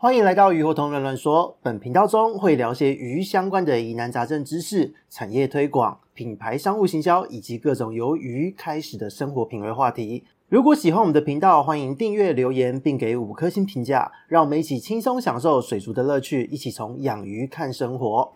欢迎来到鱼活通乱乱说。本频道中会聊些鱼相关的疑难杂症知识、产业推广、品牌商务行销以及各种由鱼开始的生活品味话题。如果喜欢我们的频道，欢迎订阅、留言并给五颗星评价，让我们一起轻松享受水族的乐趣，一起从养鱼看生活。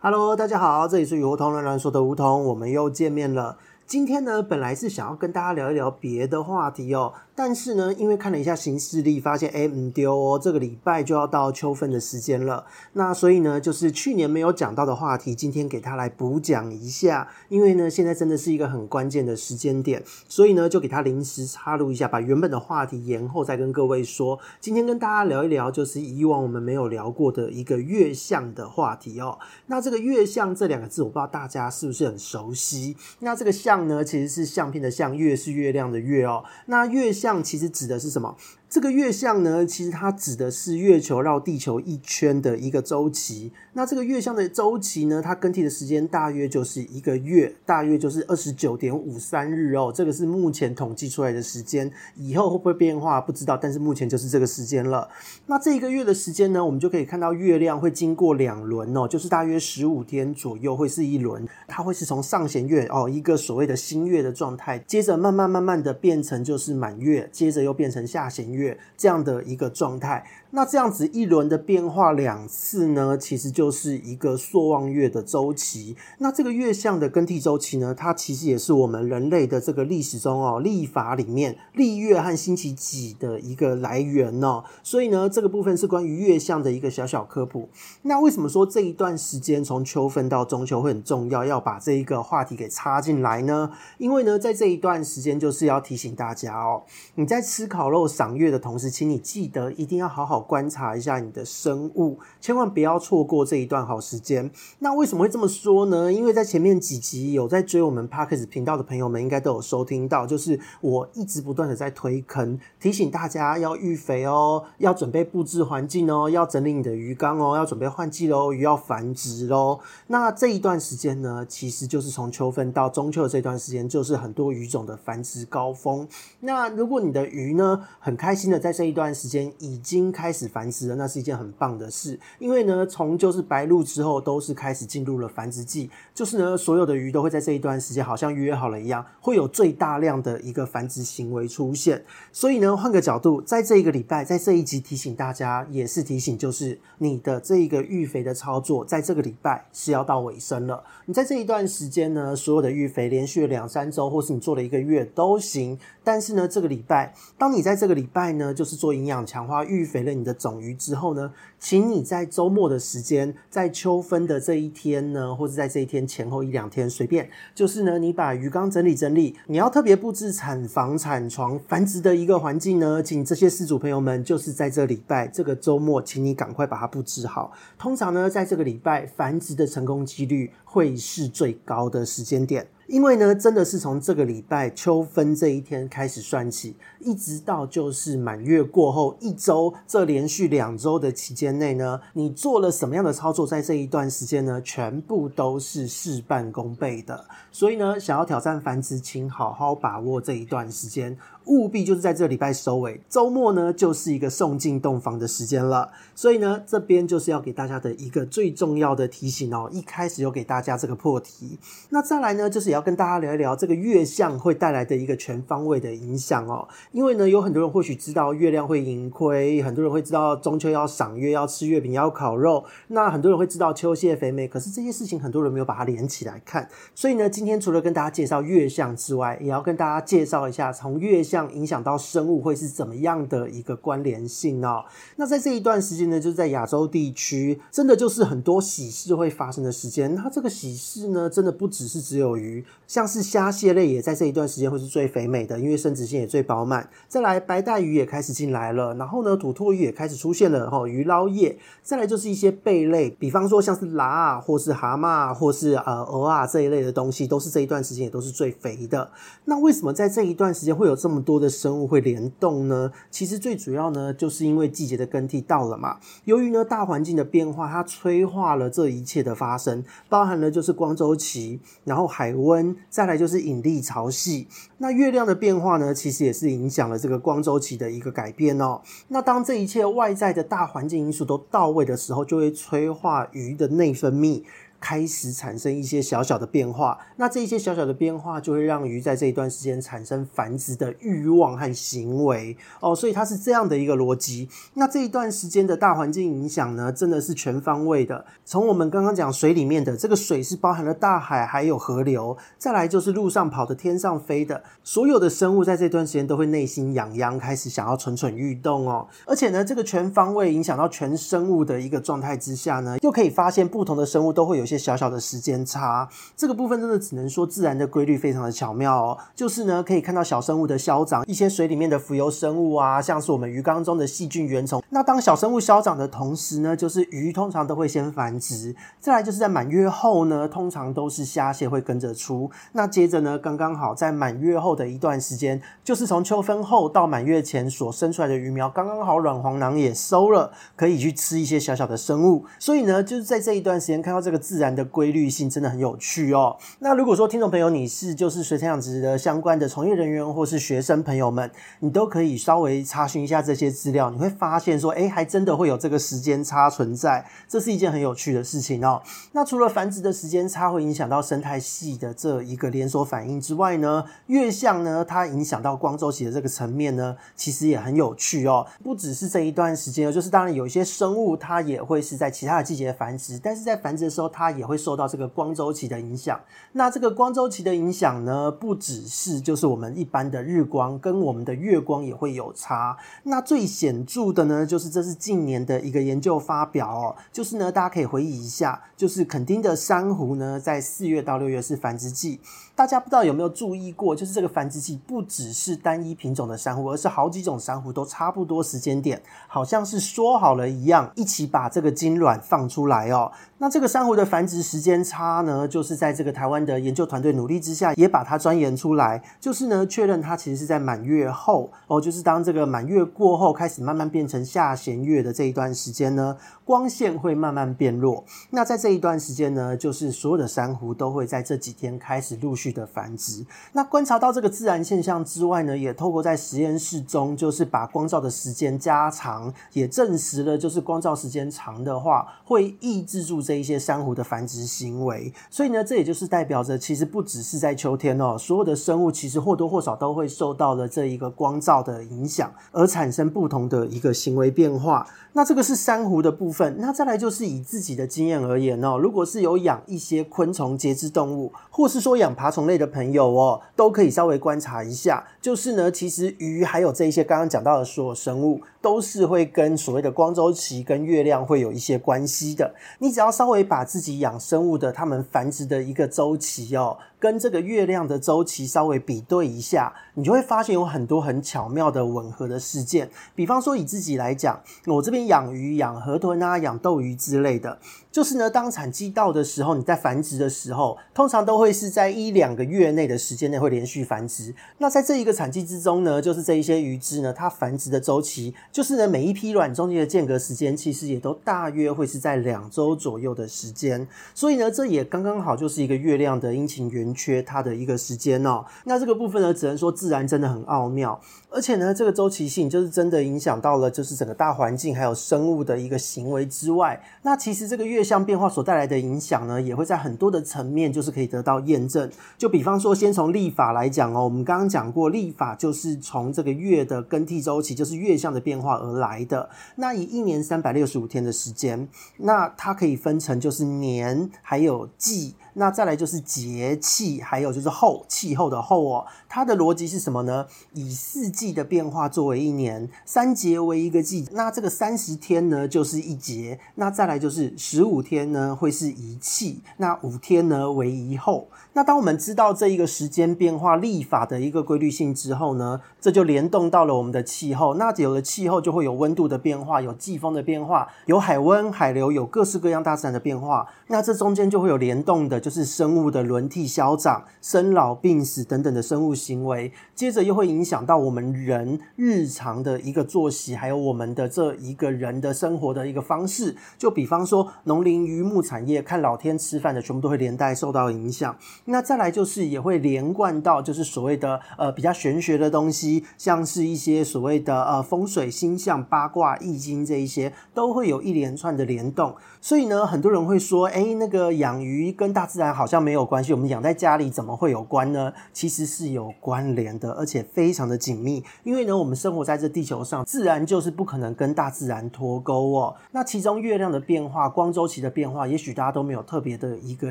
Hello，大家好，这里是鱼活通乱乱说的梧桐，我们又见面了。今天呢，本来是想要跟大家聊一聊别的话题哦。但是呢，因为看了一下行事历，发现哎，唔丢哦，这个礼拜就要到秋分的时间了。那所以呢，就是去年没有讲到的话题，今天给他来补讲一下。因为呢，现在真的是一个很关键的时间点，所以呢，就给他临时插入一下，把原本的话题延后，再跟各位说。今天跟大家聊一聊，就是以往我们没有聊过的一个月相的话题哦。那这个月相这两个字，我不知道大家是不是很熟悉？那这个相呢，其实是相片的相，月是月亮的月哦。那月相。这样其实指的是什么？这个月相呢，其实它指的是月球绕地球一圈的一个周期。那这个月相的周期呢，它更替的时间大约就是一个月，大约就是二十九点五三日哦。这个是目前统计出来的时间，以后会不会变化不知道，但是目前就是这个时间了。那这一个月的时间呢，我们就可以看到月亮会经过两轮哦，就是大约十五天左右会是一轮，它会是从上弦月哦，一个所谓的新月的状态，接着慢慢慢慢的变成就是满月，接着又变成下弦月。月这样的一个状态。那这样子一轮的变化两次呢，其实就是一个朔望月的周期。那这个月相的更替周期呢，它其实也是我们人类的这个历史中哦，历法里面历月和星期几的一个来源哦。所以呢，这个部分是关于月相的一个小小科普。那为什么说这一段时间从秋分到中秋会很重要，要把这一个话题给插进来呢？因为呢，在这一段时间就是要提醒大家哦，你在吃烤肉赏月的同时，请你记得一定要好好。观察一下你的生物，千万不要错过这一段好时间。那为什么会这么说呢？因为在前面几集有在追我们 Podcast 频道的朋友们，应该都有收听到，就是我一直不断的在推坑，提醒大家要育肥哦，要准备布置环境哦，要整理你的鱼缸哦，要准备换季喽，鱼要繁殖喽。那这一段时间呢，其实就是从秋分到中秋的这段时间，就是很多鱼种的繁殖高峰。那如果你的鱼呢，很开心的在这一段时间已经开。开始繁殖了，那是一件很棒的事。因为呢，从就是白露之后，都是开始进入了繁殖季。就是呢，所有的鱼都会在这一段时间，好像约好了一样，会有最大量的一个繁殖行为出现。所以呢，换个角度，在这一个礼拜，在这一集提醒大家，也是提醒，就是你的这一个育肥的操作，在这个礼拜是要到尾声了。你在这一段时间呢，所有的育肥连续两三周，或是你做了一个月都行。但是呢，这个礼拜，当你在这个礼拜呢，就是做营养强化、育肥了。你的种鱼之后呢，请你在周末的时间，在秋分的这一天呢，或者在这一天前后一两天，随便，就是呢，你把鱼缸整理整理，你要特别布置产房、产床、繁殖的一个环境呢，请这些饲主朋友们，就是在这礼拜这个周末，请你赶快把它布置好。通常呢，在这个礼拜繁殖的成功几率会是最高的时间点。因为呢，真的是从这个礼拜秋分这一天开始算起，一直到就是满月过后一周，这连续两周的期间内呢，你做了什么样的操作，在这一段时间呢，全部都是事半功倍的。所以呢，想要挑战繁殖，请好好把握这一段时间。务必就是在这礼拜收尾，周末呢就是一个送进洞房的时间了。所以呢，这边就是要给大家的一个最重要的提醒哦。一开始有给大家这个破题，那再来呢，就是也要跟大家聊一聊这个月相会带来的一个全方位的影响哦。因为呢，有很多人或许知道月亮会盈亏，很多人会知道中秋要赏月、要吃月饼、要烤肉，那很多人会知道秋蟹肥美。可是这些事情很多人没有把它连起来看。所以呢，今天除了跟大家介绍月相之外，也要跟大家介绍一下从月相。影响到生物会是怎么样的一个关联性呢？那在这一段时间呢，就是在亚洲地区，真的就是很多喜事会发生的时间。那这个喜事呢，真的不只是只有鱼，像是虾蟹类也在这一段时间会是最肥美的，因为生殖腺也最饱满。再来白带鱼也开始进来了，然后呢，土魠鱼也开始出现了哈，鱼捞业。再来就是一些贝类，比方说像是蛤啊，或是蛤蟆，或是呃鹅啊这一类的东西，都是这一段时间也都是最肥的。那为什么在这一段时间会有这么多的生物会联动呢？其实最主要呢，就是因为季节的更替到了嘛。由于呢大环境的变化，它催化了这一切的发生，包含了就是光周期，然后海温，再来就是引力潮汐。那月亮的变化呢，其实也是影响了这个光周期的一个改变哦。那当这一切外在的大环境因素都到位的时候，就会催化鱼的内分泌。开始产生一些小小的变化，那这一些小小的变化就会让鱼在这一段时间产生繁殖的欲望和行为哦，所以它是这样的一个逻辑。那这一段时间的大环境影响呢，真的是全方位的。从我们刚刚讲水里面的这个水是包含了大海还有河流，再来就是路上跑的、天上飞的，所有的生物在这段时间都会内心痒痒，开始想要蠢蠢欲动哦。而且呢，这个全方位影响到全生物的一个状态之下呢，又可以发现不同的生物都会有一小小的时间差，这个部分真的只能说自然的规律非常的巧妙哦。就是呢，可以看到小生物的消长，一些水里面的浮游生物啊，像是我们鱼缸中的细菌原虫。那当小生物消长的同时呢，就是鱼通常都会先繁殖。再来就是在满月后呢，通常都是虾蟹会跟着出。那接着呢，刚刚好在满月后的一段时间，就是从秋分后到满月前所生出来的鱼苗，刚刚好软黄囊也收了，可以去吃一些小小的生物。所以呢，就是在这一段时间看到这个自自然的。规律性真的很有趣哦。那如果说听众朋友你是就是水产养殖的相关的从业人员或是学生朋友们，你都可以稍微查询一下这些资料，你会发现说，哎，还真的会有这个时间差存在，这是一件很有趣的事情哦。那除了繁殖的时间差会影响到生态系的这一个连锁反应之外呢，月相呢，它影响到光周期的这个层面呢，其实也很有趣哦。不只是这一段时间，就是当然有一些生物它也会是在其他的季节繁殖，但是在繁殖的时候它它也会。受到这个光周期的影响，那这个光周期的影响呢，不只是就是我们一般的日光跟我们的月光也会有差。那最显著的呢，就是这是近年的一个研究发表哦，就是呢，大家可以回忆一下，就是垦丁的珊瑚呢，在四月到六月是繁殖季。大家不知道有没有注意过，就是这个繁殖季不只是单一品种的珊瑚，而是好几种珊瑚都差不多时间点，好像是说好了一样，一起把这个精卵放出来哦。那这个珊瑚的繁殖时间差呢，就是在这个台湾的研究团队努力之下，也把它钻研出来。就是呢，确认它其实是在满月后哦，就是当这个满月过后，开始慢慢变成下弦月的这一段时间呢，光线会慢慢变弱。那在这一段时间呢，就是所有的珊瑚都会在这几天开始陆续的繁殖。那观察到这个自然现象之外呢，也透过在实验室中，就是把光照的时间加长，也证实了，就是光照时间长的话，会抑制住。这一些珊瑚的繁殖行为，所以呢，这也就是代表着，其实不只是在秋天哦，所有的生物其实或多或少都会受到了这一个光照的影响，而产生不同的一个行为变化。那这个是珊瑚的部分，那再来就是以自己的经验而言哦，如果是有养一些昆虫节肢动物，或是说养爬虫类的朋友哦，都可以稍微观察一下，就是呢，其实鱼还有这一些刚刚讲到的所有生物，都是会跟所谓的光周期跟月亮会有一些关系的。你只要稍微把自己养生物的它们繁殖的一个周期哦。跟这个月亮的周期稍微比对一下，你就会发现有很多很巧妙的吻合的事件。比方说以自己来讲，我这边养鱼、养河豚啊、养斗鱼之类的，就是呢，当产季到的时候，你在繁殖的时候，通常都会是在一两个月内的时间内会连续繁殖。那在这一个产季之中呢，就是这一些鱼只呢，它繁殖的周期，就是呢，每一批卵中间的间隔时间，其实也都大约会是在两周左右的时间。所以呢，这也刚刚好就是一个月亮的阴晴圆。缺它的一个时间哦，那这个部分呢，只能说自然真的很奥妙，而且呢，这个周期性就是真的影响到了就是整个大环境还有生物的一个行为之外，那其实这个月相变化所带来的影响呢，也会在很多的层面就是可以得到验证。就比方说，先从历法来讲哦，我们刚刚讲过，历法就是从这个月的更替周期，就是月相的变化而来的。那以一年三百六十五天的时间，那它可以分成就是年还有季。那再来就是节气，还有就是候，气候的候哦。它的逻辑是什么呢？以四季的变化作为一年，三节为一个季。那这个三十天呢，就是一节。那再来就是十五天呢，会是一气。那五天呢，为一候。那当我们知道这一个时间变化历法的一个规律性之后呢，这就联动到了我们的气候。那有了气候，就会有温度的变化，有季风的变化，有海温、海流，有各式各样大自然的变化。那这中间就会有联动的。就是生物的轮替消长、生老病死等等的生物行为，接着又会影响到我们人日常的一个作息，还有我们的这一个人的生活的一个方式。就比方说，农林渔牧产业，看老天吃饭的，全部都会连带受到影响。那再来就是也会连贯到，就是所谓的呃比较玄学的东西，像是一些所谓的呃风水、星象、八卦、易经这一些，都会有一连串的联动。所以呢，很多人会说，哎，那个养鱼跟大自自然好像没有关系，我们养在家里怎么会有关呢？其实是有关联的，而且非常的紧密。因为呢，我们生活在这地球上，自然就是不可能跟大自然脱钩哦。那其中月亮的变化、光周期的变化，也许大家都没有特别的一个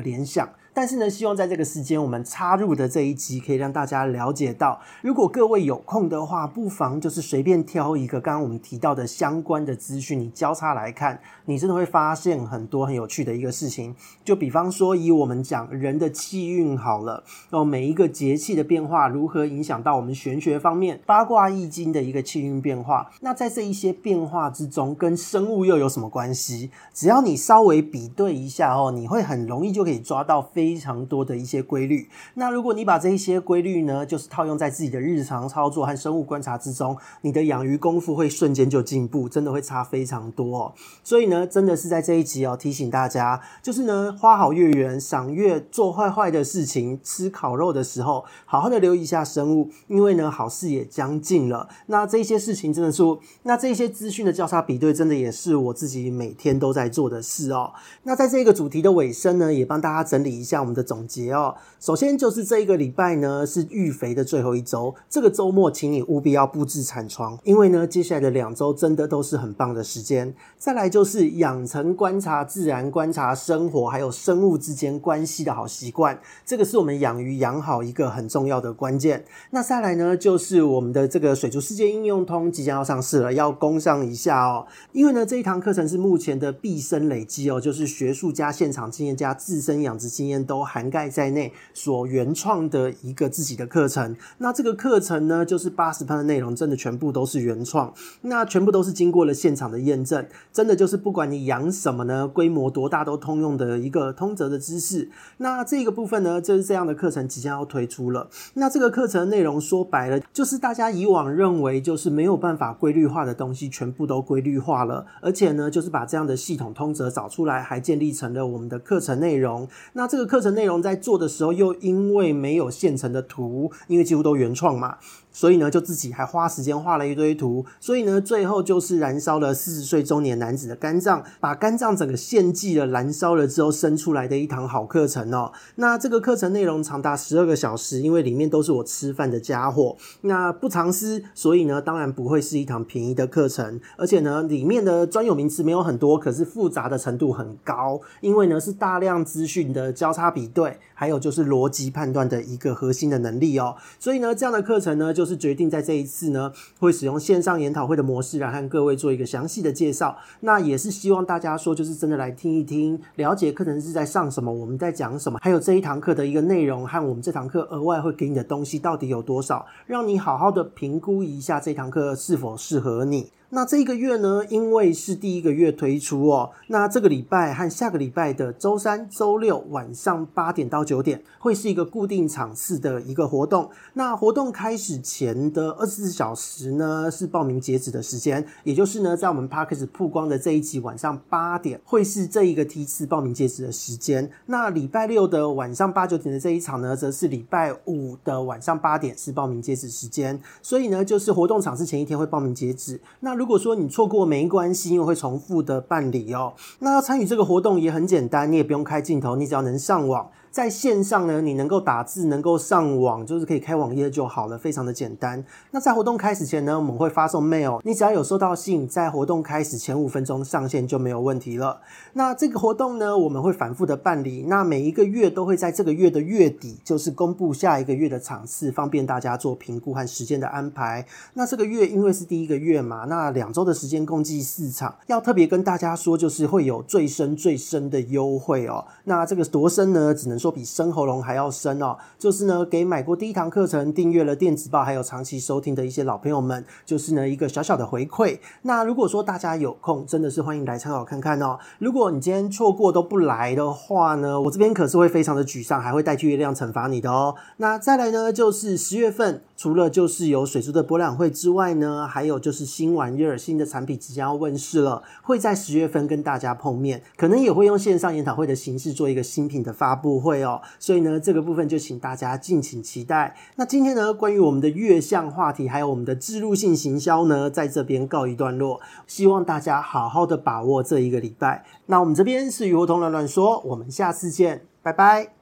联想。但是呢，希望在这个时间我们插入的这一集，可以让大家了解到，如果各位有空的话，不妨就是随便挑一个刚刚我们提到的相关的资讯，你交叉来看，你真的会发现很多很有趣的一个事情。就比方说，以我们讲人的气运好了，哦每一个节气的变化如何影响到我们玄学方面八卦易经的一个气运变化，那在这一些变化之中，跟生物又有什么关系？只要你稍微比对一下哦，你会很容易就可以抓到非。非常多的一些规律。那如果你把这一些规律呢，就是套用在自己的日常操作和生物观察之中，你的养鱼功夫会瞬间就进步，真的会差非常多哦。所以呢，真的是在这一集哦，提醒大家，就是呢，花好月圆，赏月做坏坏的事情，吃烤肉的时候，好好的留意一下生物，因为呢，好事也将近了。那这些事情真的是，那这些资讯的交叉比对，真的也是我自己每天都在做的事哦。那在这个主题的尾声呢，也帮大家整理一下。我们的总结哦，首先就是这一个礼拜呢是育肥的最后一周，这个周末请你务必要布置产床，因为呢接下来的两周真的都是很棒的时间。再来就是养成观察自然、观察生活还有生物之间关系的好习惯，这个是我们养鱼养好一个很重要的关键。那再来呢就是我们的这个水族世界应用通即将要上市了，要攻上一下哦，因为呢这一堂课程是目前的毕生累积哦，就是学术加现场经验加自身养殖经验都。涵盖在内，所原创的一个自己的课程。那这个课程呢，就是八十分的内容，真的全部都是原创。那全部都是经过了现场的验证，真的就是不管你养什么呢，规模多大都通用的一个通则的知识。那这个部分呢，就是这样的课程即将要推出了。那这个课程内容说白了，就是大家以往认为就是没有办法规律化的东西，全部都规律化了。而且呢，就是把这样的系统通则找出来，还建立成了我们的课程内容。那这个课课程。内容在做的时候，又因为没有现成的图，因为几乎都原创嘛。所以呢，就自己还花时间画了一堆图，所以呢，最后就是燃烧了四十岁中年男子的肝脏，把肝脏整个献祭了，燃烧了之后生出来的一堂好课程哦。那这个课程内容长达十二个小时，因为里面都是我吃饭的家伙，那不藏私，所以呢，当然不会是一堂便宜的课程，而且呢，里面的专有名词没有很多，可是复杂的程度很高，因为呢是大量资讯的交叉比对，还有就是逻辑判断的一个核心的能力哦。所以呢，这样的课程呢就。是决定在这一次呢，会使用线上研讨会的模式来和各位做一个详细的介绍。那也是希望大家说，就是真的来听一听，了解课程是在上什么，我们在讲什么，还有这一堂课的一个内容和我们这堂课额外会给你的东西到底有多少，让你好好的评估一下这堂课是否适合你。那这个月呢，因为是第一个月推出哦，那这个礼拜和下个礼拜的周三、周六晚上八点到九点，会是一个固定场次的一个活动。那活动开始前的二十四小时呢，是报名截止的时间，也就是呢，在我们 Podcast 曝光的这一集晚上八点，会是这一个梯次报名截止的时间。那礼拜六的晚上八九点的这一场呢，则是礼拜五的晚上八点是报名截止时间。所以呢，就是活动场次前一天会报名截止。那如果说你错过没关系，因为会重复的办理哦。那要参与这个活动也很简单，你也不用开镜头，你只要能上网。在线上呢，你能够打字，能够上网，就是可以开网页就好了，非常的简单。那在活动开始前呢，我们会发送 mail，你只要有收到信，在活动开始前五分钟上线就没有问题了。那这个活动呢，我们会反复的办理，那每一个月都会在这个月的月底，就是公布下一个月的场次，方便大家做评估和时间的安排。那这个月因为是第一个月嘛，那两周的时间共计四场，要特别跟大家说，就是会有最深最深的优惠哦。那这个多深呢？只能说比深喉咙还要深哦。就是呢，给买过第一堂课程、订阅了电子报，还有长期收听的一些老朋友们，就是呢一个小小的回馈。那如果说大家有空，真的是欢迎来参考看看哦。如果你今天错过都不来的话呢，我这边可是会非常的沮丧，还会带去月亮惩罚你的哦。那再来呢，就是十月份，除了就是有水族的博览会之外呢，还有就是新玩意儿、新的产品即将要问世了，会在十月份跟大家碰面，可能也会用线上研讨会的形式做一个新品的发布会哦。所以呢，这个部分就请大家敬请期待。那今天呢，关于我们的月相话题，还有我们的置入性行销呢，在这边告一段落。希望大家好好的把握这一个礼拜。那我们这边是鱼活通乱乱说，我们下次见，拜拜。